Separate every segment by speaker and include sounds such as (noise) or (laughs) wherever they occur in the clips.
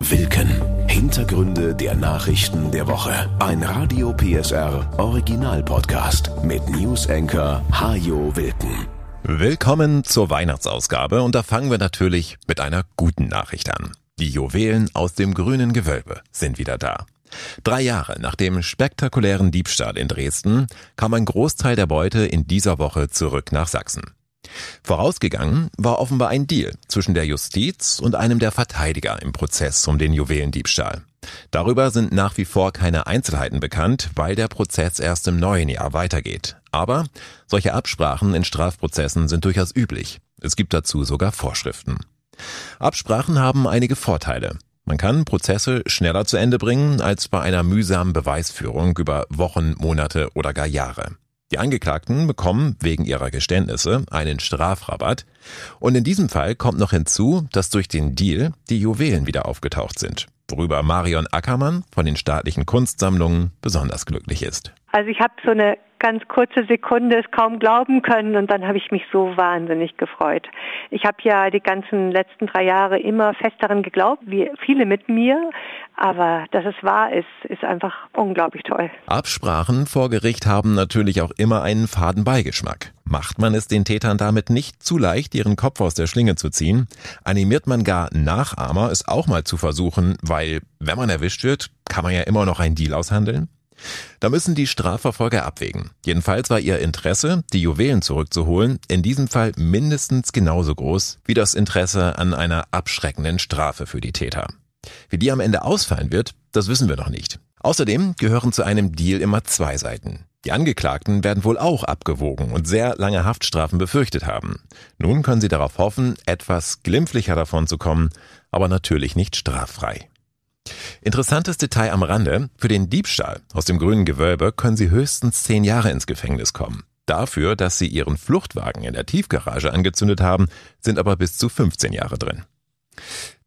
Speaker 1: Wilken. Hintergründe der Nachrichten der Woche. Ein Radio PSR Original Podcast mit News Hajo Wilken.
Speaker 2: Willkommen zur Weihnachtsausgabe und da fangen wir natürlich mit einer guten Nachricht an. Die Juwelen aus dem grünen Gewölbe sind wieder da. Drei Jahre nach dem spektakulären Diebstahl in Dresden kam ein Großteil der Beute in dieser Woche zurück nach Sachsen. Vorausgegangen war offenbar ein Deal zwischen der Justiz und einem der Verteidiger im Prozess um den Juwelendiebstahl. Darüber sind nach wie vor keine Einzelheiten bekannt, weil der Prozess erst im neuen Jahr weitergeht. Aber solche Absprachen in Strafprozessen sind durchaus üblich. Es gibt dazu sogar Vorschriften. Absprachen haben einige Vorteile. Man kann Prozesse schneller zu Ende bringen als bei einer mühsamen Beweisführung über Wochen, Monate oder gar Jahre. Die Angeklagten bekommen wegen ihrer Geständnisse einen Strafrabatt und in diesem Fall kommt noch hinzu, dass durch den Deal die Juwelen wieder aufgetaucht sind, worüber Marion Ackermann von den staatlichen Kunstsammlungen besonders glücklich ist.
Speaker 3: Also ich habe so eine ganz kurze Sekunde es kaum glauben können und dann habe ich mich so wahnsinnig gefreut. Ich habe ja die ganzen letzten drei Jahre immer fest daran geglaubt, wie viele mit mir, aber dass es wahr ist, ist einfach unglaublich toll.
Speaker 2: Absprachen vor Gericht haben natürlich auch immer einen faden Beigeschmack. Macht man es den Tätern damit nicht zu leicht, ihren Kopf aus der Schlinge zu ziehen, animiert man gar Nachahmer, es auch mal zu versuchen, weil, wenn man erwischt wird, kann man ja immer noch einen Deal aushandeln? Da müssen die Strafverfolger abwägen. Jedenfalls war ihr Interesse, die Juwelen zurückzuholen, in diesem Fall mindestens genauso groß wie das Interesse an einer abschreckenden Strafe für die Täter. Wie die am Ende ausfallen wird, das wissen wir noch nicht. Außerdem gehören zu einem Deal immer zwei Seiten. Die Angeklagten werden wohl auch abgewogen und sehr lange Haftstrafen befürchtet haben. Nun können sie darauf hoffen, etwas glimpflicher davon zu kommen, aber natürlich nicht straffrei. Interessantes Detail am Rande. Für den Diebstahl aus dem grünen Gewölbe können Sie höchstens zehn Jahre ins Gefängnis kommen. Dafür, dass Sie Ihren Fluchtwagen in der Tiefgarage angezündet haben, sind aber bis zu 15 Jahre drin.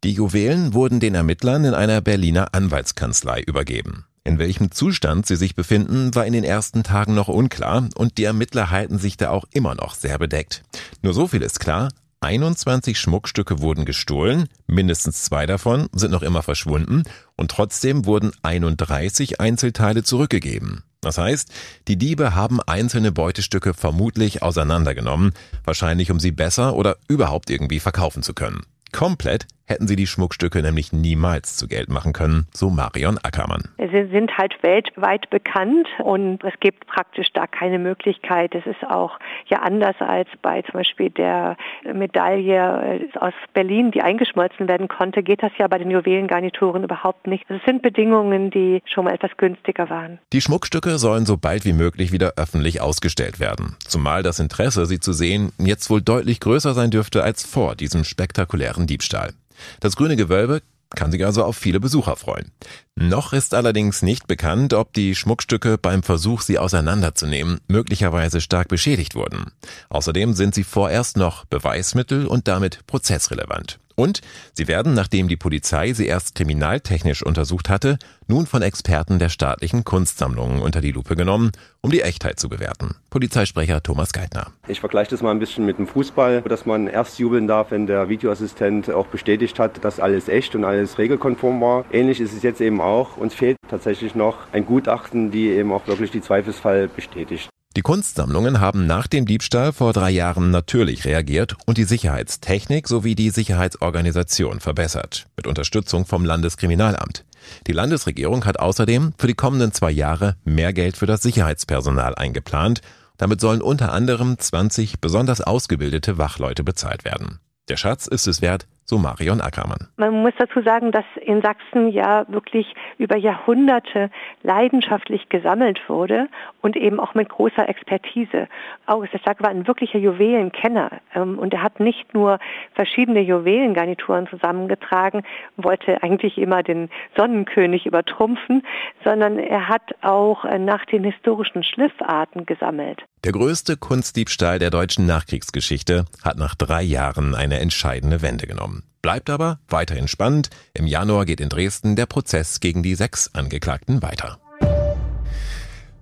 Speaker 2: Die Juwelen wurden den Ermittlern in einer Berliner Anwaltskanzlei übergeben. In welchem Zustand sie sich befinden, war in den ersten Tagen noch unklar und die Ermittler halten sich da auch immer noch sehr bedeckt. Nur so viel ist klar, 21 Schmuckstücke wurden gestohlen, mindestens zwei davon sind noch immer verschwunden und trotzdem wurden 31 Einzelteile zurückgegeben. Das heißt, die Diebe haben einzelne Beutestücke vermutlich auseinandergenommen, wahrscheinlich um sie besser oder überhaupt irgendwie verkaufen zu können. Komplett hätten sie die Schmuckstücke nämlich niemals zu Geld machen können, so Marion Ackermann.
Speaker 3: Sie sind halt weltweit bekannt und es gibt praktisch da keine Möglichkeit. Es ist auch ja anders als bei zum Beispiel der Medaille äh, aus Berlin, die eingeschmolzen werden konnte, geht das ja bei den Juwelengarnituren überhaupt nicht. Es sind Bedingungen, die schon mal etwas günstiger waren.
Speaker 2: Die Schmuckstücke sollen so bald wie möglich wieder öffentlich ausgestellt werden. Zumal das Interesse, sie zu sehen, jetzt wohl deutlich größer sein dürfte als vor diesem spektakulären Diebstahl. Das grüne Gewölbe kann sich also auf viele Besucher freuen. Noch ist allerdings nicht bekannt, ob die Schmuckstücke beim Versuch, sie auseinanderzunehmen, möglicherweise stark beschädigt wurden. Außerdem sind sie vorerst noch Beweismittel und damit prozessrelevant. Und sie werden, nachdem die Polizei sie erst kriminaltechnisch untersucht hatte, nun von Experten der staatlichen Kunstsammlungen unter die Lupe genommen, um die Echtheit zu bewerten. Polizeisprecher Thomas Geithner.
Speaker 4: Ich vergleiche das mal ein bisschen mit dem Fußball, dass man erst jubeln darf, wenn der Videoassistent auch bestätigt hat, dass alles echt und alles regelkonform war. Ähnlich ist es jetzt eben auch. Uns fehlt tatsächlich noch ein Gutachten, die eben auch wirklich die Zweifelsfall bestätigt.
Speaker 2: Die Kunstsammlungen haben nach dem Diebstahl vor drei Jahren natürlich reagiert und die Sicherheitstechnik sowie die Sicherheitsorganisation verbessert, mit Unterstützung vom Landeskriminalamt. Die Landesregierung hat außerdem für die kommenden zwei Jahre mehr Geld für das Sicherheitspersonal eingeplant. Damit sollen unter anderem 20 besonders ausgebildete Wachleute bezahlt werden. Der Schatz ist es wert, so Marion Ackermann.
Speaker 3: Man muss dazu sagen, dass in Sachsen ja wirklich über Jahrhunderte leidenschaftlich gesammelt wurde und eben auch mit großer Expertise. August der Starke war ein wirklicher Juwelenkenner ähm, und er hat nicht nur verschiedene Juwelengarnituren zusammengetragen, wollte eigentlich immer den Sonnenkönig übertrumpfen, sondern er hat auch äh, nach den historischen Schliffarten gesammelt.
Speaker 2: Der größte Kunstdiebstahl der deutschen Nachkriegsgeschichte hat nach drei Jahren eine entscheidende Wende genommen. Bleibt aber weiterhin spannend. Im Januar geht in Dresden der Prozess gegen die sechs Angeklagten weiter.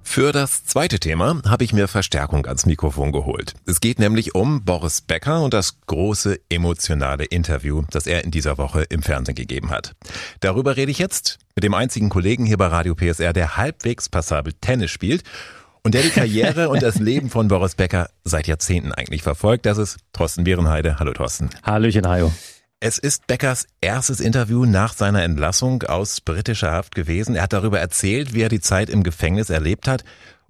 Speaker 2: Für das zweite Thema habe ich mir Verstärkung ans Mikrofon geholt. Es geht nämlich um Boris Becker und das große emotionale Interview, das er in dieser Woche im Fernsehen gegeben hat. Darüber rede ich jetzt mit dem einzigen Kollegen hier bei Radio PSR, der halbwegs passabel Tennis spielt und der die Karriere und das Leben von Boris Becker seit Jahrzehnten eigentlich verfolgt. Das ist Thorsten Bierenheide. Hallo Thorsten.
Speaker 5: Hallöchen, Hajo.
Speaker 2: Es ist Beckers erstes Interview nach seiner Entlassung aus britischer Haft gewesen. Er hat darüber erzählt, wie er die Zeit im Gefängnis erlebt hat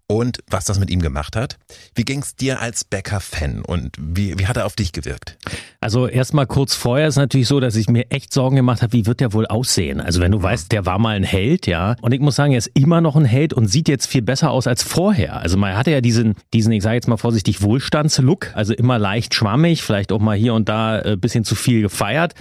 Speaker 2: und was das mit ihm gemacht hat. Wie ging's dir als Becker-Fan und wie, wie hat er auf dich gewirkt?
Speaker 5: Also erstmal kurz vorher ist natürlich so, dass ich mir echt Sorgen gemacht habe, wie wird der wohl aussehen? Also wenn du weißt, der war mal ein Held, ja. Und ich muss sagen, er ist immer noch ein Held und sieht jetzt viel besser aus als vorher. Also man hatte ja diesen, diesen, ich sage jetzt mal vorsichtig, Wohlstandslook, also immer leicht schwammig, vielleicht auch mal hier und da ein äh, bisschen zu viel gefeiert.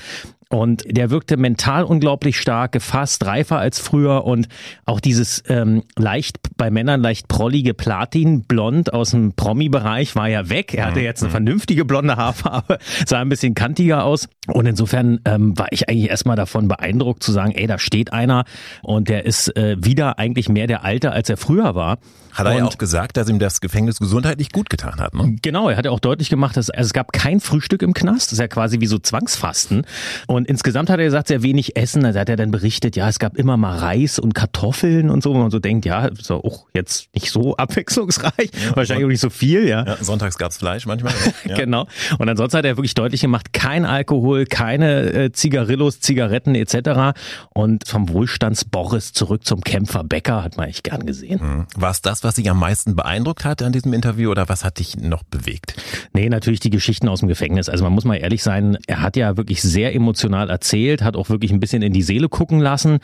Speaker 5: Und der wirkte mental unglaublich stark, gefasst, reifer als früher und auch dieses ähm, leicht bei Männern leicht prollige Platin-Blond aus dem Promi-Bereich war ja weg. Er hatte jetzt eine mhm. vernünftige blonde Haarfarbe, (laughs) sah ein bisschen kantiger aus. Und insofern ähm, war ich eigentlich erstmal davon beeindruckt zu sagen, ey, da steht einer und der ist äh, wieder eigentlich mehr der Alte, als er früher war.
Speaker 2: Hat er und, ja auch gesagt, dass ihm das Gefängnis gesundheitlich gut getan hat. Ne?
Speaker 5: Genau, er hat ja auch deutlich gemacht, dass also es gab kein Frühstück im Knast. Das ist ja quasi wie so Zwangsfasten. Und insgesamt hat er gesagt, sehr wenig Essen. Also hat er dann berichtet, ja, es gab immer mal Reis und Kartoffeln und so, wo man so denkt, ja, ist auch jetzt nicht so abwechslungsreich, ja, wahrscheinlich auch nicht so viel, ja. ja
Speaker 2: sonntags gab's Fleisch manchmal.
Speaker 5: Ja. (laughs) genau. Und ansonsten hat er wirklich deutlich gemacht, kein Alkohol, keine äh, Zigarillos, Zigaretten etc. Und vom Wohlstandsboris zurück zum Kämpfer Bäcker hat man eigentlich gern gesehen.
Speaker 2: Mhm. War es das, was dich am meisten beeindruckt hat an diesem Interview oder was hat dich noch bewegt?
Speaker 5: Nee, natürlich die Geschichten aus dem Gefängnis. Also man muss mal ehrlich sein, er hat ja wirklich sehr emotional erzählt, hat auch wirklich ein bisschen in die Seele gucken lassen,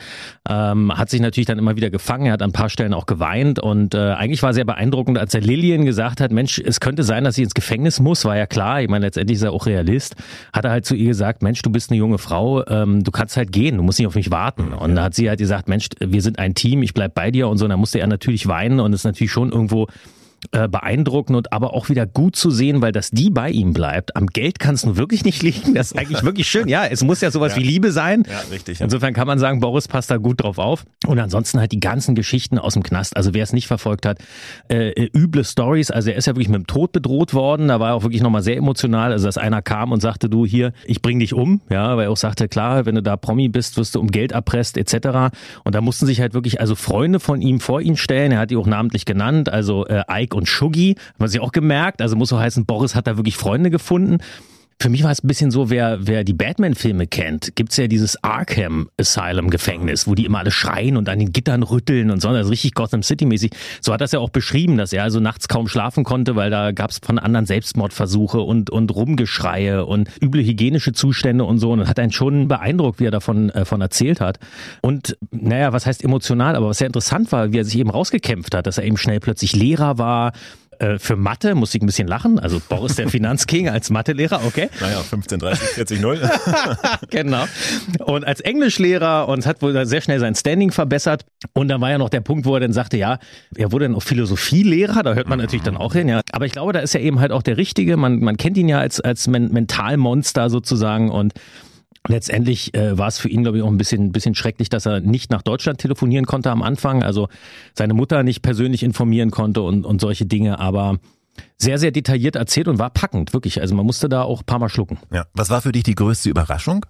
Speaker 5: ähm, hat sich natürlich dann immer wieder gefangen, er hat an ein paar Stellen auch geweint und äh, eigentlich war sehr beeindruckend, als er Lillian gesagt hat, Mensch, es könnte sein, dass sie ins Gefängnis muss, war ja klar, ich meine, letztendlich ist er auch Realist, hat er halt zu ihr gesagt, Mensch, du bist eine junge Frau, ähm, du kannst halt gehen, du musst nicht auf mich warten. Und da hat sie halt gesagt, Mensch, wir sind ein Team, ich bleib bei dir und so, und dann musste er natürlich weinen und ist natürlich schon irgendwo äh, beeindruckend und aber auch wieder gut zu sehen, weil das die bei ihm bleibt. Am Geld kann es nun wirklich nicht liegen. Das ist eigentlich (laughs) wirklich schön. Ja, es muss ja sowas ja. wie Liebe sein. Ja, richtig. Ja. Insofern kann man sagen, Boris passt da gut drauf auf. Und ansonsten halt die ganzen Geschichten aus dem Knast. Also wer es nicht verfolgt hat, äh, äh üble Stories. Also er ist ja wirklich mit dem Tod bedroht worden. Da war er auch wirklich nochmal sehr emotional. Also dass einer kam und sagte, du hier, ich bring dich um. Ja, weil er auch sagte, klar, wenn du da Promi bist, wirst du um Geld erpresst etc. Und da mussten sich halt wirklich also Freunde von ihm vor ihn stellen. Er hat die auch namentlich genannt. Also äh, Ike und Shuggy, haben sie auch gemerkt. Also muss so heißen, Boris hat da wirklich Freunde gefunden. Für mich war es ein bisschen so, wer, wer die Batman-Filme kennt, gibt's ja dieses Arkham Asylum-Gefängnis, wo die immer alle schreien und an den Gittern rütteln und so, also richtig Gotham City-mäßig. So hat das ja auch beschrieben, dass er also nachts kaum schlafen konnte, weil da gab's von anderen Selbstmordversuche und, und Rumgeschreie und üble hygienische Zustände und so. Und hat einen schon beeindruckt, wie er davon, äh, von erzählt hat. Und naja, was heißt emotional, aber was sehr interessant war, wie er sich eben rausgekämpft hat, dass er eben schnell plötzlich Lehrer war, äh, für Mathe muss ich ein bisschen lachen. Also Boris der (laughs) Finanzking als Mathelehrer, okay.
Speaker 2: Naja, 15, 30, 40, 0.
Speaker 5: genau. Und als Englischlehrer und hat wohl sehr schnell sein Standing verbessert. Und dann war ja noch der Punkt, wo er dann sagte, ja, er wurde dann auch Philosophielehrer, da hört man natürlich dann auch hin, ja. Aber ich glaube, da ist er eben halt auch der Richtige. Man, man kennt ihn ja als, als Mentalmonster sozusagen und Letztendlich äh, war es für ihn, glaube ich, auch ein bisschen, bisschen schrecklich, dass er nicht nach Deutschland telefonieren konnte am Anfang, also seine Mutter nicht persönlich informieren konnte und, und solche Dinge. Aber sehr, sehr detailliert erzählt und war packend, wirklich. Also man musste da auch ein paar Mal schlucken.
Speaker 2: Ja. Was war für dich die größte Überraschung?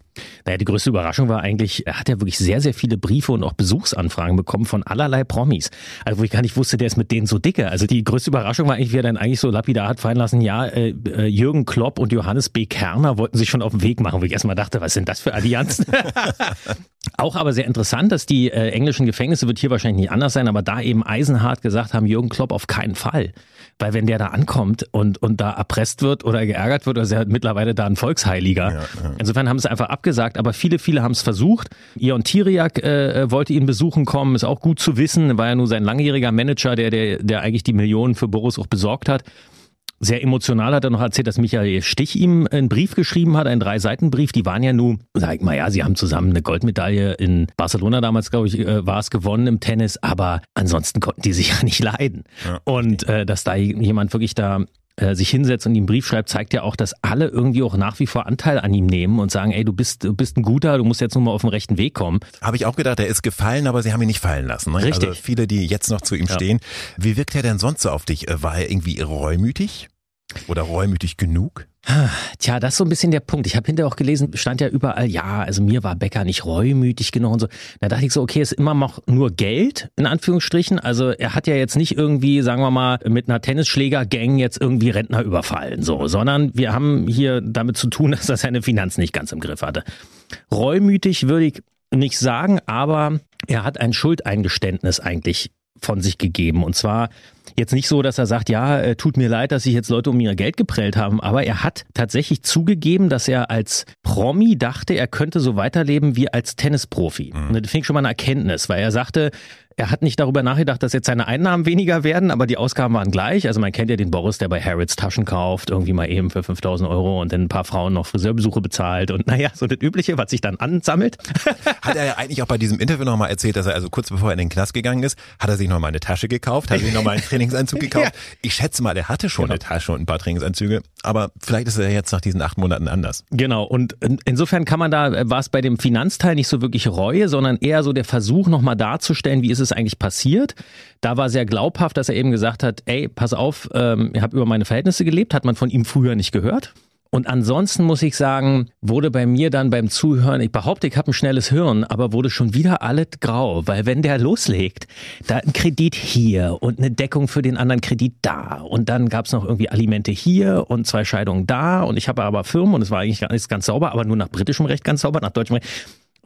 Speaker 5: Naja, die größte Überraschung war eigentlich, er hat ja wirklich sehr, sehr viele Briefe und auch Besuchsanfragen bekommen von allerlei Promis. Also wo ich gar nicht wusste, der ist mit denen so dicke. Also die größte Überraschung war eigentlich, wie er dann eigentlich so lapidar hat fallen lassen, ja, äh, äh Jürgen Klopp und Johannes B. Kerner wollten sich schon auf den Weg machen, wo ich erstmal dachte, was sind das für Allianzen? (laughs) auch aber sehr interessant, dass die äh, englischen Gefängnisse, wird hier wahrscheinlich nicht anders sein, aber da eben eisenhart gesagt haben, Jürgen Klopp auf keinen Fall. Weil wenn der da ankommt und, und da erpresst wird oder geärgert wird, ist er mittlerweile da ein Volksheiliger. Ja, ja. Insofern haben sie einfach abgesagt, aber viele, viele haben es versucht. Ion Tiriak äh, wollte ihn besuchen kommen, ist auch gut zu wissen, war ja nur sein langjähriger Manager, der, der, der eigentlich die Millionen für Boris auch besorgt hat. Sehr emotional hat er noch erzählt, dass Michael Stich ihm einen Brief geschrieben hat, einen Drei-Seiten-Brief. Die waren ja nun, sag ich mal, ja, sie haben zusammen eine Goldmedaille in Barcelona damals, glaube ich, äh, war es gewonnen im Tennis, aber ansonsten konnten die sich (laughs) ja nicht leiden. Ja. Und äh, dass da jemand wirklich da äh, sich hinsetzt und ihm einen Brief schreibt, zeigt ja auch, dass alle irgendwie auch nach wie vor Anteil an ihm nehmen und sagen, ey, du bist, du bist ein guter, du musst jetzt nur mal auf den rechten Weg kommen.
Speaker 2: Habe ich auch gedacht, er ist gefallen, aber sie haben ihn nicht fallen lassen. Ne?
Speaker 5: Richtig.
Speaker 2: Also viele, die jetzt noch zu ihm
Speaker 5: Ja.
Speaker 2: stehen. Wie wirkt er denn sonst so auf dich? Äh, War er irgendwie reumütig? Oder reumütig genug?
Speaker 5: Tja, das ist so ein bisschen der Punkt. Ich habe hinterher auch gelesen, stand ja überall, ja, also mir war Becker nicht reumütig genug und so. Da dachte ich so, okay, ist immer noch nur Geld, in Anführungsstrichen. Also er hat ja jetzt nicht irgendwie, sagen wir mal, mit einer Tennisschläger-Gang jetzt irgendwie Rentner überfallen, so, sondern wir haben hier damit zu tun, (laughs) dass er seine Finanzen nicht ganz im Griff hatte. Reumütig würde ich nicht sagen, aber er hat ein Schuldeingeständnis eigentlich von sich gegeben. Und zwar jetzt nicht so, dass er sagt, ja, äh, tut mir leid, dass sich jetzt Leute um ihr Geld geprellt haben, aber er hat tatsächlich zugegeben, dass er als Promi dachte, er könnte so weiterleben wie als Tennisprofi. Und das finde ich schon mal eine Erkenntnis, weil er sagte, er hat nicht darüber nachgedacht, dass jetzt seine Einnahmen weniger werden, aber die Ausgaben waren gleich. Also man kennt ja den Boris, der bei Harrods Taschen kauft, irgendwie mal eben für 5000 Euro und dann ein paar Frauen noch Friseurbesuche bezahlt und (laughs) naja, so das Übliche, was sich dann ansammelt. (laughs)
Speaker 2: Hat er ja eigentlich auch bei diesem Interview nochmal erzählt, dass er also kurz bevor er in den Knast gegangen ist, hat er sich nochmal eine Tasche gekauft, hat sich nochmal einen (laughs) Trainingsanzug gekauft. Ich schätze mal, er hatte schon eine Tasche und ein paar Trainingsanzüge, aber vielleicht ist er jetzt nach diesen acht Monaten anders.
Speaker 5: Genau, und in- insofern kann man da, äh, war es bei dem Finanzteil nicht so wirklich Reue, sondern eher so der Versuch, nochmal darzustellen, wie ist es eigentlich passiert. Da war sehr glaubhaft, dass er eben gesagt hat, ey, pass auf, ähm, ich habe über meine Verhältnisse gelebt, hat man von ihm früher nicht gehört. Und ansonsten muss ich sagen, wurde bei mir dann beim Zuhören, ich behaupte, ich habe ein schnelles Hirn, aber wurde schon wieder alles grau, weil wenn der loslegt, da ein Kredit hier und eine Deckung für den anderen Kredit da und dann gab's noch irgendwie Alimente hier und zwei Scheidungen da und ich habe aber Firmen und es war eigentlich gar nicht ganz sauber, aber nur nach britischem Recht ganz sauber, nach deutschem Recht.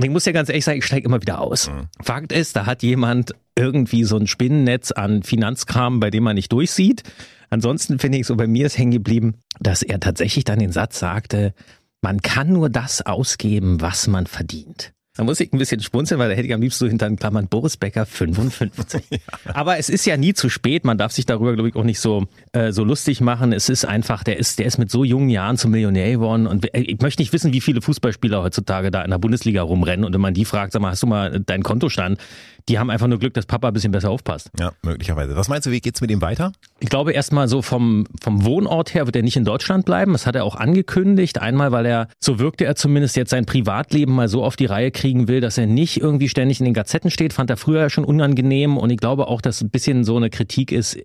Speaker 5: Ich muss ja ganz ehrlich sagen, ich steige immer wieder aus. Fakt ist, da hat jemand irgendwie so ein Spinnennetz an Finanzkram, bei dem man nicht durchsieht. Ansonsten finde ich so, bei mir ist hängen geblieben, dass er tatsächlich dann den Satz sagte, man kann nur das ausgeben, was man verdient. Da muss ich ein bisschen spunzeln, weil da hätte ich am liebsten so hinter den Klammern Boris Becker 55. (laughs) Aber es ist ja nie zu spät. Man darf sich darüber, glaube ich, auch nicht so, äh, so lustig machen. Es ist einfach, der ist, der ist mit so jungen Jahren zum Millionär geworden. Und äh, ich möchte nicht wissen, wie viele Fußballspieler heutzutage da in der Bundesliga rumrennen. Und wenn man die fragt, sag mal, hast du mal deinen Kontostand? Die haben einfach nur Glück, dass Papa ein bisschen besser aufpasst.
Speaker 2: Ja, möglicherweise. Was meinst du, wie geht's mit ihm weiter?
Speaker 5: Ich glaube erstmal so vom, vom Wohnort her wird er nicht in Deutschland bleiben. Das hat er auch angekündigt. Einmal, weil er, so wirkte er zumindest jetzt sein Privatleben mal so auf die Reihe kriegen will, dass er nicht irgendwie ständig in den Gazetten steht. Fand er früher schon unangenehm. Und ich glaube auch, dass ein bisschen so eine Kritik ist,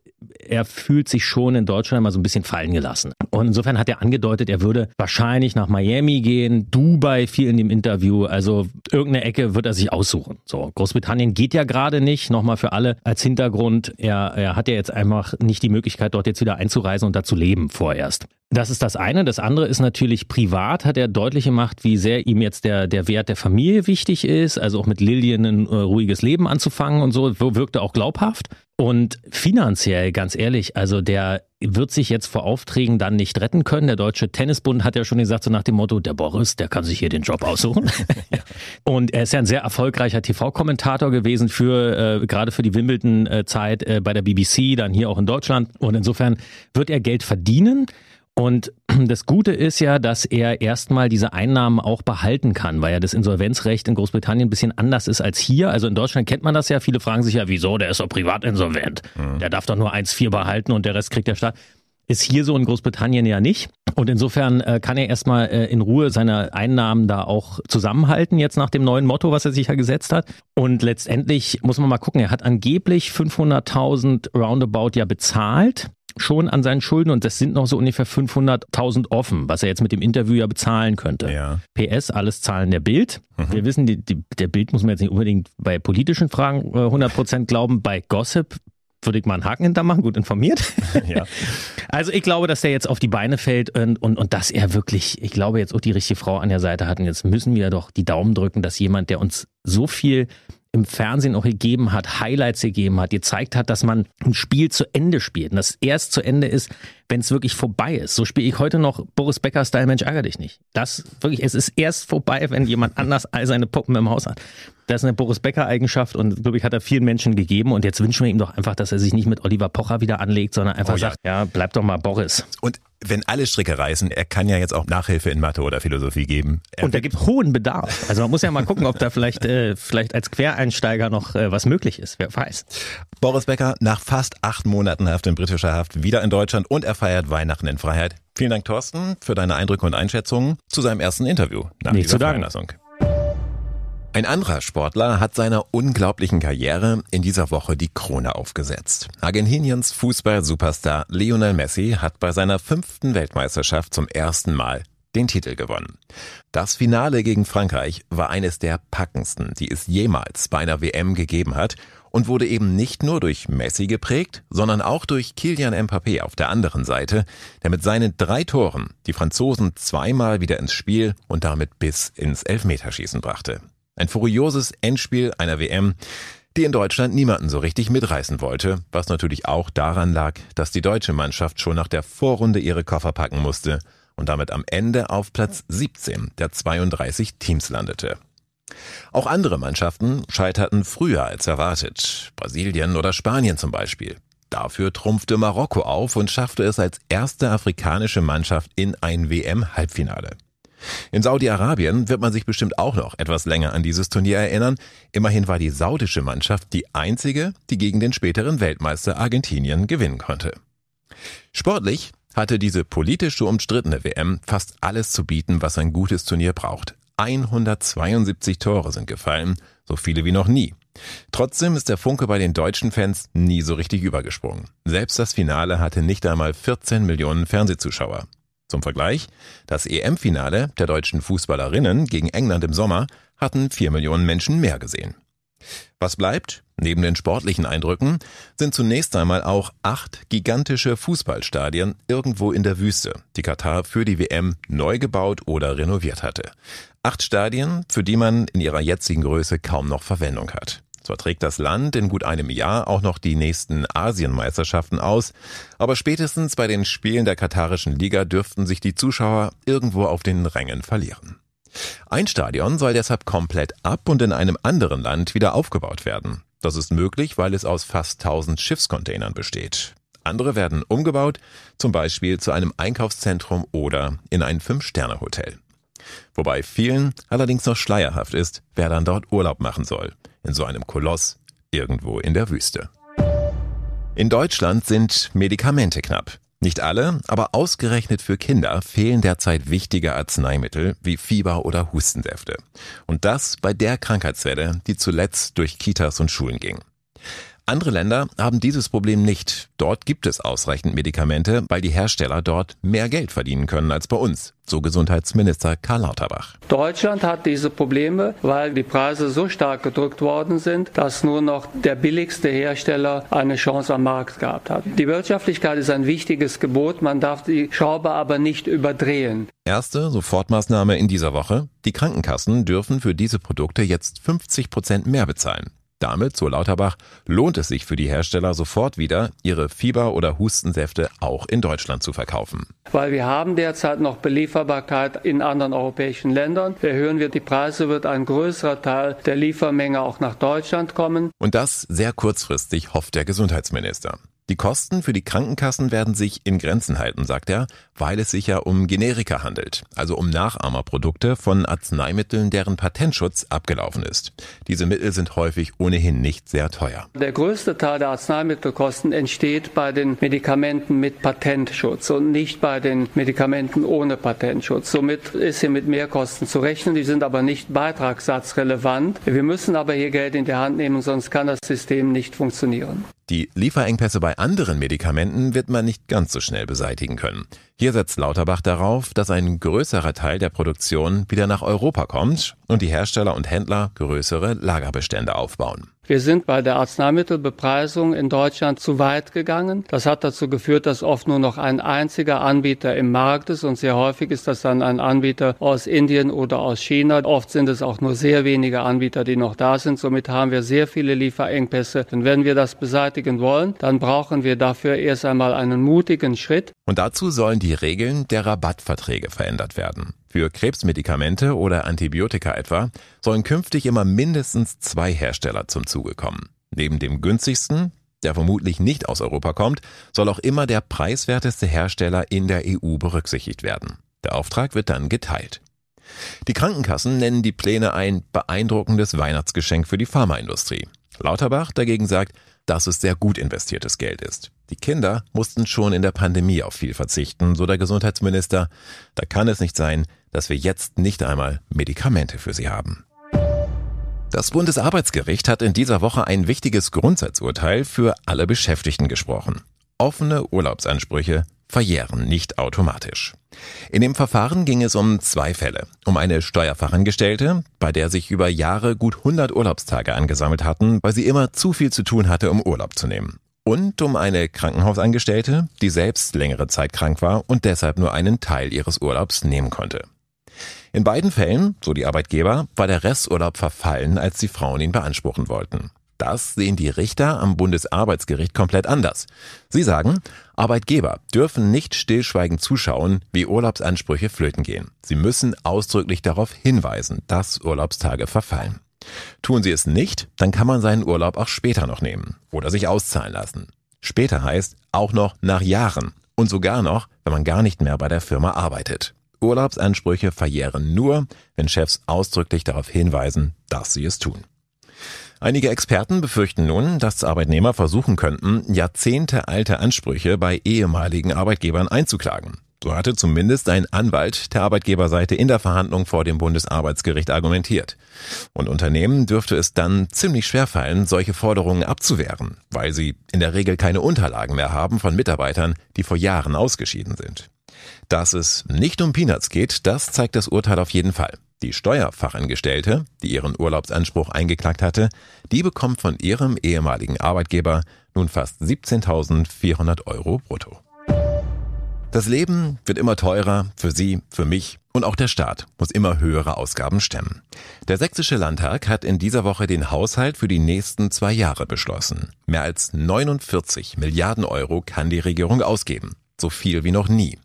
Speaker 5: er fühlt sich schon in Deutschland mal so ein bisschen fallen gelassen. Und insofern hat er angedeutet, er würde wahrscheinlich nach Miami gehen, Dubai viel in dem Interview. Also irgendeine Ecke wird er sich aussuchen. So, Großbritannien geht ja gerade nicht. Nochmal für alle als Hintergrund. Er, er hat ja jetzt einfach nicht die Möglichkeit, dort jetzt wieder einzureisen und da zu leben vorerst. Das ist das eine. Das andere ist natürlich privat hat er deutlich gemacht, wie sehr ihm jetzt der, der Wert der Familie wichtig ist. Also auch mit Lillian ein äh, ruhiges Leben anzufangen und so. Wirkte auch glaubhaft. Und finanziell, ganz ehrlich, also der wird sich jetzt vor Aufträgen dann nicht retten können. Der Deutsche Tennisbund hat ja schon gesagt, so nach dem Motto, der Boris, der kann sich hier den Job aussuchen. (laughs) Und er ist ja ein sehr erfolgreicher TV-Kommentator gewesen für, äh, gerade für die Wimbledon-Zeit äh, bei der BBC, dann hier auch in Deutschland. Und insofern wird er Geld verdienen. Und (clears throat) das Gute ist ja, dass er erstmal diese Einnahmen auch behalten kann, weil ja das Insolvenzrecht in Großbritannien ein bisschen anders ist als hier. Also in Deutschland kennt man das ja. Viele fragen sich ja, wieso? Der ist doch privat insolvent. Der darf doch nur 1,4 behalten und der Rest kriegt der Staat. Ist hier so in Großbritannien ja nicht. Und insofern äh, kann er erstmal äh, in Ruhe seine Einnahmen da auch zusammenhalten, jetzt nach dem neuen Motto, was er sich ja gesetzt hat. Und letztendlich muss man mal gucken, er hat angeblich 500.000 Roundabout ja bezahlt schon an seinen Schulden und das sind noch so ungefähr 500.000 offen, was er jetzt mit dem Interview ja bezahlen könnte.
Speaker 2: Ja.
Speaker 5: PS, alles Zahlen der Bild. Wir wissen, die, die, der Bild muss man jetzt nicht unbedingt bei politischen Fragen äh, 100% glauben. Bei Gossip würde ich mal einen Haken hintermachen, gut informiert. (laughs)
Speaker 2: Ja.
Speaker 5: Also ich glaube, dass der jetzt auf die Beine fällt und, und, und dass er wirklich, ich glaube, jetzt auch die richtige Frau an der Seite hat. Und jetzt müssen wir doch die Daumen drücken, dass jemand, der uns so viel im Fernsehen auch gegeben hat, Highlights gegeben hat, gezeigt hat, dass man ein Spiel zu Ende spielt. Und das erst zu Ende ist, wenn es wirklich vorbei ist. So spiele ich heute noch Boris Becker Style Mensch ärger dich nicht. Das wirklich, es ist erst vorbei, wenn jemand anders all seine Puppen im Haus hat. Das ist eine Boris Becker Eigenschaft und glaube ich hat er vielen Menschen gegeben und jetzt wünschen wir ihm doch einfach, dass er sich nicht mit Oliver Pocher wieder anlegt, sondern einfach
Speaker 2: Oh ja.
Speaker 5: sagt, ja, bleib doch mal Boris.
Speaker 2: Und wenn alle Stricke reißen, er kann ja jetzt auch Nachhilfe in Mathe oder Philosophie geben. Er
Speaker 5: Und da gibt hohen Bedarf. Also man muss ja mal gucken, ob da vielleicht, äh, vielleicht als Quereinsteiger noch äh, was möglich ist. Wer weiß.
Speaker 2: Boris Becker nach fast acht Monaten Haft in britischer Haft wieder in Deutschland und er er feiert Weihnachten in Freiheit. Vielen Dank, Thorsten, für deine Eindrücke und Einschätzungen zu seinem ersten Interview
Speaker 5: nach Nicht dieser
Speaker 2: Freilassung. Ein anderer Sportler hat seiner unglaublichen Karriere in dieser Woche die Krone aufgesetzt. Argentiniens Fußball-Superstar Lionel Messi hat bei seiner fünften Weltmeisterschaft zum ersten Mal den Titel gewonnen. Das Finale gegen Frankreich war eines der packendsten, die es jemals bei einer WM gegeben hat und wurde eben nicht nur durch Messi geprägt, sondern auch durch Kilian Mbappé auf der anderen Seite, der mit seinen drei Toren die Franzosen zweimal wieder ins Spiel und damit bis ins Elfmeterschießen brachte. Ein furioses Endspiel einer WM, die in Deutschland niemanden so richtig mitreißen wollte, was natürlich auch daran lag, dass die deutsche Mannschaft schon nach der Vorrunde ihre Koffer packen musste und damit am Ende auf Platz 17 der 32 Teams landete. Auch andere Mannschaften scheiterten früher als erwartet, Brasilien oder Spanien zum Beispiel. Dafür trumpfte Marokko auf und schaffte es als erste afrikanische Mannschaft in ein WM-Halbfinale. In Saudi-Arabien wird man sich bestimmt auch noch etwas länger an dieses Turnier erinnern. Immerhin war die saudische Mannschaft die einzige, die gegen den späteren Weltmeister Argentinien gewinnen konnte. Sportlich hatte diese politisch so umstrittene WM fast alles zu bieten, was ein gutes Turnier braucht. 172 Tore sind gefallen, so viele wie noch nie. Trotzdem ist der Funke bei den deutschen Fans nie so richtig übergesprungen. Selbst das Finale hatte nicht einmal 14 Millionen Fernsehzuschauer. Zum Vergleich, das EM-Finale der deutschen Fußballerinnen gegen England im Sommer hatten vier Millionen Menschen mehr gesehen. Was bleibt, neben den sportlichen Eindrücken, sind zunächst einmal auch acht gigantische Fußballstadien irgendwo in der Wüste, die Katar für die WM neu gebaut oder renoviert hatte. Acht Stadien, für die man in ihrer jetzigen Größe kaum noch Verwendung hat. Zwar trägt das Land in gut einem Jahr auch noch die nächsten Asienmeisterschaften aus, aber spätestens bei den Spielen der katarischen Liga dürften sich die Zuschauer irgendwo auf den Rängen verlieren. Ein Stadion soll deshalb komplett ab und in einem anderen Land wieder aufgebaut werden. Das ist möglich, weil es aus fast 1000 Schiffscontainern besteht. Andere werden umgebaut, zum Beispiel zu einem Einkaufszentrum oder in ein Fünf-Sterne-Hotel. Wobei vielen allerdings noch schleierhaft ist, wer dann dort Urlaub machen soll in so einem Koloss irgendwo in der Wüste. In Deutschland sind Medikamente knapp. Nicht alle, aber ausgerechnet für Kinder fehlen derzeit wichtige Arzneimittel wie Fieber oder Hustensäfte. Und das bei der Krankheitswelle, die zuletzt durch Kitas und Schulen ging. Andere Länder haben dieses Problem nicht. Dort gibt es ausreichend Medikamente, weil die Hersteller dort mehr Geld verdienen können als bei uns, so Gesundheitsminister Karl Lauterbach.
Speaker 6: Deutschland hat diese Probleme, weil die Preise so stark gedrückt worden sind, dass nur noch der billigste Hersteller eine Chance am Markt gehabt hat. Die Wirtschaftlichkeit ist ein wichtiges Gebot, man darf die Schraube aber nicht überdrehen.
Speaker 2: Erste Sofortmaßnahme in dieser Woche. Die Krankenkassen dürfen für diese Produkte jetzt 50 Prozent mehr bezahlen. Damit, so Lauterbach, lohnt es sich für die Hersteller sofort wieder, ihre Fieber- oder Hustensäfte auch in Deutschland zu verkaufen.
Speaker 6: Weil wir haben derzeit noch Belieferbarkeit in anderen europäischen Ländern. Erhöhen wir die Preise, wird ein größerer Teil der Liefermenge auch nach Deutschland kommen.
Speaker 2: Und das sehr kurzfristig, hofft der Gesundheitsminister. Die Kosten für die Krankenkassen werden sich in Grenzen halten, sagt er, weil es sich ja um Generika handelt, also um Nachahmerprodukte von Arzneimitteln, deren Patentschutz abgelaufen ist. Diese Mittel sind häufig ohnehin nicht sehr teuer.
Speaker 6: Der größte Teil der Arzneimittelkosten entsteht bei den Medikamenten mit Patentschutz und nicht bei den Medikamenten ohne Patentschutz. Somit ist hier mit Mehrkosten zu rechnen, die sind aber nicht beitragssatzrelevant. Wir müssen aber hier Geld in die Hand nehmen, sonst kann das System nicht funktionieren.
Speaker 2: Die Lieferengpässe bei anderen Medikamenten wird man nicht ganz so schnell beseitigen können. Hier setzt Lauterbach darauf, dass ein größerer Teil der Produktion wieder nach Europa kommt und die Hersteller und Händler größere Lagerbestände aufbauen.
Speaker 6: Wir sind bei der Arzneimittelbepreisung in Deutschland zu weit gegangen. Das hat dazu geführt, dass oft nur noch ein einziger Anbieter im Markt ist und sehr häufig ist das dann ein Anbieter aus Indien oder aus China. Oft sind es auch nur sehr wenige Anbieter, die noch da sind. Somit haben wir sehr viele Lieferengpässe. Und wenn wir das beseitigen wollen, dann brauchen wir dafür erst einmal einen mutigen Schritt.
Speaker 2: Und dazu sollen die Regeln der Rabattverträge verändert werden. Für Krebsmedikamente oder Antibiotika etwa sollen künftig immer mindestens zwei Hersteller zum Zuge kommen. Neben dem günstigsten, der vermutlich nicht aus Europa kommt, soll auch immer der preiswerteste Hersteller in der EU berücksichtigt werden. Der Auftrag wird dann geteilt. Die Krankenkassen nennen die Pläne ein beeindruckendes Weihnachtsgeschenk für die Pharmaindustrie. Lauterbach dagegen sagt, dass es sehr gut investiertes Geld ist. Die Kinder mussten schon in der Pandemie auf viel verzichten, so der Gesundheitsminister. Da kann es nicht sein, dass wir jetzt nicht einmal Medikamente für sie haben. Das Bundesarbeitsgericht hat in dieser Woche ein wichtiges Grundsatzurteil für alle Beschäftigten gesprochen. Offene Urlaubsansprüche verjähren nicht automatisch. In dem Verfahren ging es um zwei Fälle. Um eine Steuerfachangestellte, bei der sich über Jahre gut 100 Urlaubstage angesammelt hatten, weil sie immer zu viel zu tun hatte, um Urlaub zu nehmen. Und um eine Krankenhausangestellte, die selbst längere Zeit krank war und deshalb nur einen Teil ihres Urlaubs nehmen konnte. In beiden Fällen, so die Arbeitgeber, war der Resturlaub verfallen, als die Frauen ihn beanspruchen wollten. Das sehen die Richter am Bundesarbeitsgericht komplett anders. Sie sagen, Arbeitgeber dürfen nicht stillschweigend zuschauen, wie Urlaubsansprüche flöten gehen. Sie müssen ausdrücklich darauf hinweisen, dass Urlaubstage verfallen. Tun sie es nicht, dann kann man seinen Urlaub auch später noch nehmen oder sich auszahlen lassen. Später heißt auch noch nach Jahren und sogar noch, wenn man gar nicht mehr bei der Firma arbeitet. Urlaubsansprüche verjähren nur, wenn Chefs ausdrücklich darauf hinweisen, dass sie es tun. Einige Experten befürchten nun, dass Arbeitnehmer versuchen könnten, jahrzehntealte Ansprüche bei ehemaligen Arbeitgebern einzuklagen. So hatte zumindest ein Anwalt der Arbeitgeberseite in der Verhandlung vor dem Bundesarbeitsgericht argumentiert. Und Unternehmen dürfte es dann ziemlich schwer fallen, solche Forderungen abzuwehren, weil sie in der Regel keine Unterlagen mehr haben von Mitarbeitern, die vor Jahren ausgeschieden sind. Dass es nicht um Peanuts geht, das zeigt das Urteil auf jeden Fall. Die Steuerfachangestellte, die ihren Urlaubsanspruch eingeklagt hatte, die bekommt von ihrem ehemaligen Arbeitgeber nun fast 17.400 Euro brutto. Das Leben wird immer teurer, für Sie, für mich und auch der Staat muss immer höhere Ausgaben stemmen. Der Sächsische Landtag hat in dieser Woche den Haushalt für die nächsten zwei Jahre beschlossen. Mehr als 49 Milliarden Euro kann die Regierung ausgeben. So viel wie noch nie.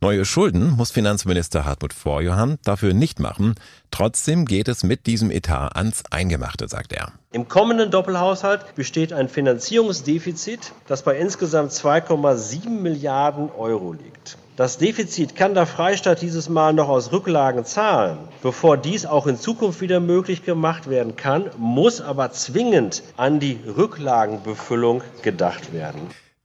Speaker 2: Neue Schulden muss Finanzminister Hartmut Vorjohann dafür nicht machen. Trotzdem geht es mit diesem Etat ans Eingemachte, sagt er.
Speaker 7: Im kommenden Doppelhaushalt besteht ein Finanzierungsdefizit, das bei insgesamt 2,7 Milliarden Euro liegt. Das Defizit kann der Freistaat dieses Mal noch aus Rücklagen zahlen. Bevor dies auch in Zukunft wieder möglich gemacht werden kann, muss aber zwingend an die Rücklagenbefüllung gedacht werden.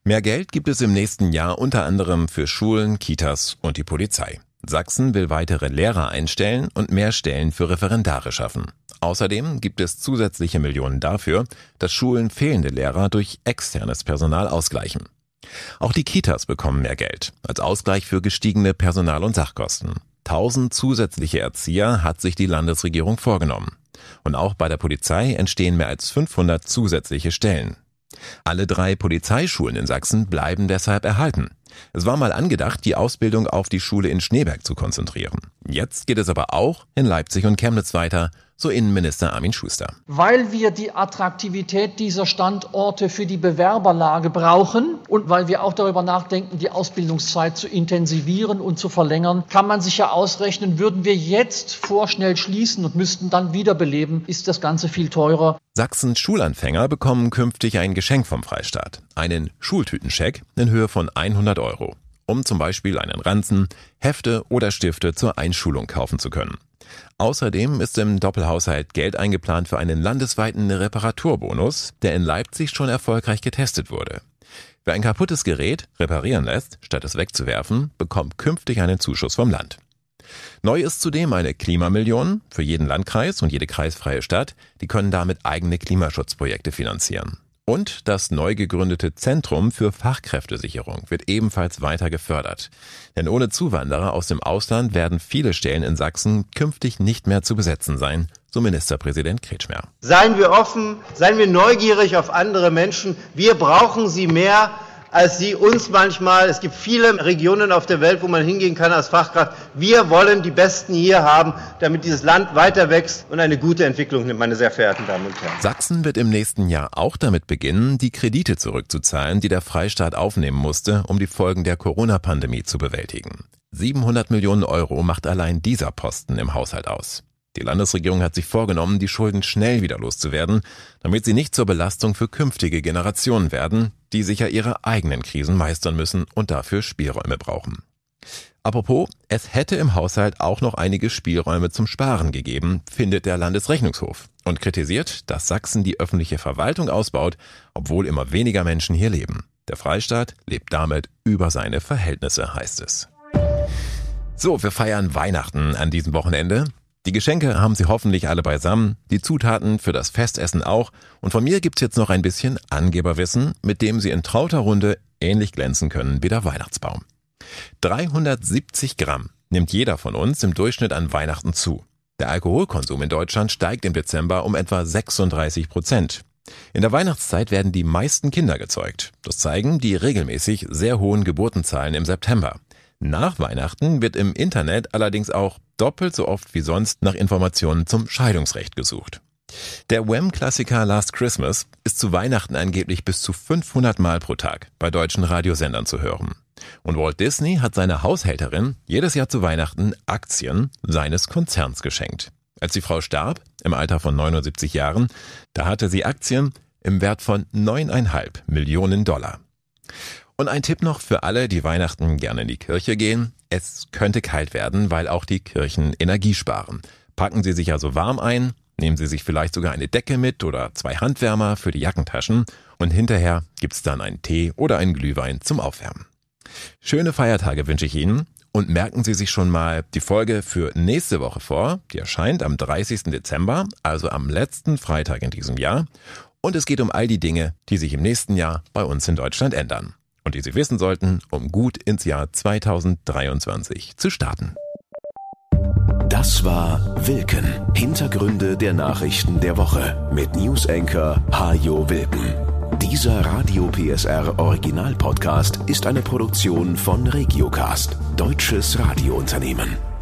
Speaker 2: Mehr Geld gibt es im nächsten Jahr unter anderem für Schulen, Kitas und die Polizei. Sachsen will weitere Lehrer einstellen und mehr Stellen für Referendare schaffen. Außerdem gibt es zusätzliche Millionen dafür, dass Schulen fehlende Lehrer durch externes Personal ausgleichen. Auch die Kitas bekommen mehr Geld als Ausgleich für gestiegene Personal- und Sachkosten. Tausend zusätzliche Erzieher hat sich die Landesregierung vorgenommen. Und auch bei der Polizei entstehen mehr als 500 zusätzliche Stellen. Alle drei Polizeischulen in Sachsen bleiben deshalb erhalten. Es war mal angedacht, die Ausbildung auf die Schule in Schneeberg zu konzentrieren. Jetzt geht es aber auch in Leipzig und Chemnitz weiter, so Innenminister Armin Schuster.
Speaker 8: Weil wir die Attraktivität dieser Standorte für die Bewerberlage brauchen und weil wir auch darüber nachdenken, die Ausbildungszeit zu intensivieren und zu verlängern, kann man sich ja ausrechnen, würden wir jetzt vorschnell schließen und müssten dann wiederbeleben, ist das Ganze viel teurer.
Speaker 2: Sachsens Schulanfänger bekommen künftig ein Geschenk vom Freistaat, einen Schultütenscheck in Höhe von 100 Euro, um zum Beispiel einen Ranzen, Hefte oder Stifte zur Einschulung kaufen zu können. Außerdem ist im Doppelhaushalt Geld eingeplant für einen landesweiten Reparaturbonus, der in Leipzig schon erfolgreich getestet wurde. Wer ein kaputtes Gerät reparieren lässt, statt es wegzuwerfen, bekommt künftig einen Zuschuss vom Land. Neu ist zudem eine Klimamillion für jeden Landkreis und jede kreisfreie Stadt, die können damit eigene Klimaschutzprojekte finanzieren. Und das neu gegründete Zentrum für Fachkräftesicherung wird ebenfalls weiter gefördert. Denn ohne Zuwanderer aus dem Ausland werden viele Stellen in Sachsen künftig nicht mehr zu besetzen sein, so Ministerpräsident Kretschmer.
Speaker 9: Seien wir offen, seien wir neugierig auf andere Menschen. Wir brauchen sie mehr als sie uns manchmal. Es gibt viele Regionen auf der Welt, wo man hingehen kann als Fachkraft. Wir wollen die Besten hier haben, damit dieses Land weiter wächst und eine gute Entwicklung nimmt, meine sehr verehrten Damen und Herren.
Speaker 2: Sachsen wird im nächsten Jahr auch damit beginnen, die Kredite zurückzuzahlen, die der Freistaat aufnehmen musste, um die Folgen der Corona-Pandemie zu bewältigen. 700 Millionen Euro macht allein dieser Posten im Haushalt aus. Die Landesregierung hat sich vorgenommen, die Schulden schnell wieder loszuwerden, damit sie nicht zur Belastung für künftige Generationen werden, die sicher ihre eigenen Krisen meistern müssen und dafür Spielräume brauchen. Apropos, es hätte im Haushalt auch noch einige Spielräume zum Sparen gegeben, findet der Landesrechnungshof und kritisiert, dass Sachsen die öffentliche Verwaltung ausbaut, obwohl immer weniger Menschen hier leben. Der Freistaat lebt damit über seine Verhältnisse, heißt es. So, wir feiern Weihnachten an diesem Wochenende. Die Geschenke haben Sie hoffentlich alle beisammen, die Zutaten für das Festessen auch und von mir gibt's jetzt noch ein bisschen Angeberwissen, mit dem Sie in trauter Runde ähnlich glänzen können wie der Weihnachtsbaum. 370 Gramm nimmt jeder von uns im Durchschnitt an Weihnachten zu. Der Alkoholkonsum in Deutschland steigt im Dezember um etwa 36 Prozent. In der Weihnachtszeit werden die meisten Kinder gezeugt. Das zeigen die regelmäßig sehr hohen Geburtenzahlen im September. Nach Weihnachten wird im Internet allerdings auch doppelt so oft wie sonst nach Informationen zum Scheidungsrecht gesucht. Der Wham-Klassiker Last Christmas ist zu Weihnachten angeblich bis zu 500 Mal pro Tag bei deutschen Radiosendern zu hören. Und Walt Disney hat seiner Haushälterin jedes Jahr zu Weihnachten Aktien seines Konzerns geschenkt. Als die Frau starb, im Alter von 79 Jahren, da hatte sie Aktien im Wert von 9,5 Millionen Dollar. Und ein Tipp noch für alle, die Weihnachten gerne in die Kirche gehen. Es könnte kalt werden, weil auch die Kirchen Energie sparen. Packen Sie sich also warm ein, nehmen Sie sich vielleicht sogar eine Decke mit oder zwei Handwärmer für die Jackentaschen und hinterher gibt's dann einen Tee oder einen Glühwein zum Aufwärmen. Schöne Feiertage wünsche ich Ihnen und merken Sie sich schon mal die Folge für nächste Woche vor. Die erscheint am 30. Dezember, also am letzten Freitag in diesem Jahr. Und es geht um all die Dinge, die sich im nächsten Jahr bei uns in Deutschland ändern und die Sie wissen sollten, um gut ins Jahr 2023 zu starten.
Speaker 1: Das war Wilken. Hintergründe der Nachrichten der Woche mit Newsenker Hajo Wilken. Dieser Radio PSR Original Podcast ist eine Produktion von Regiocast, deutsches Radiounternehmen.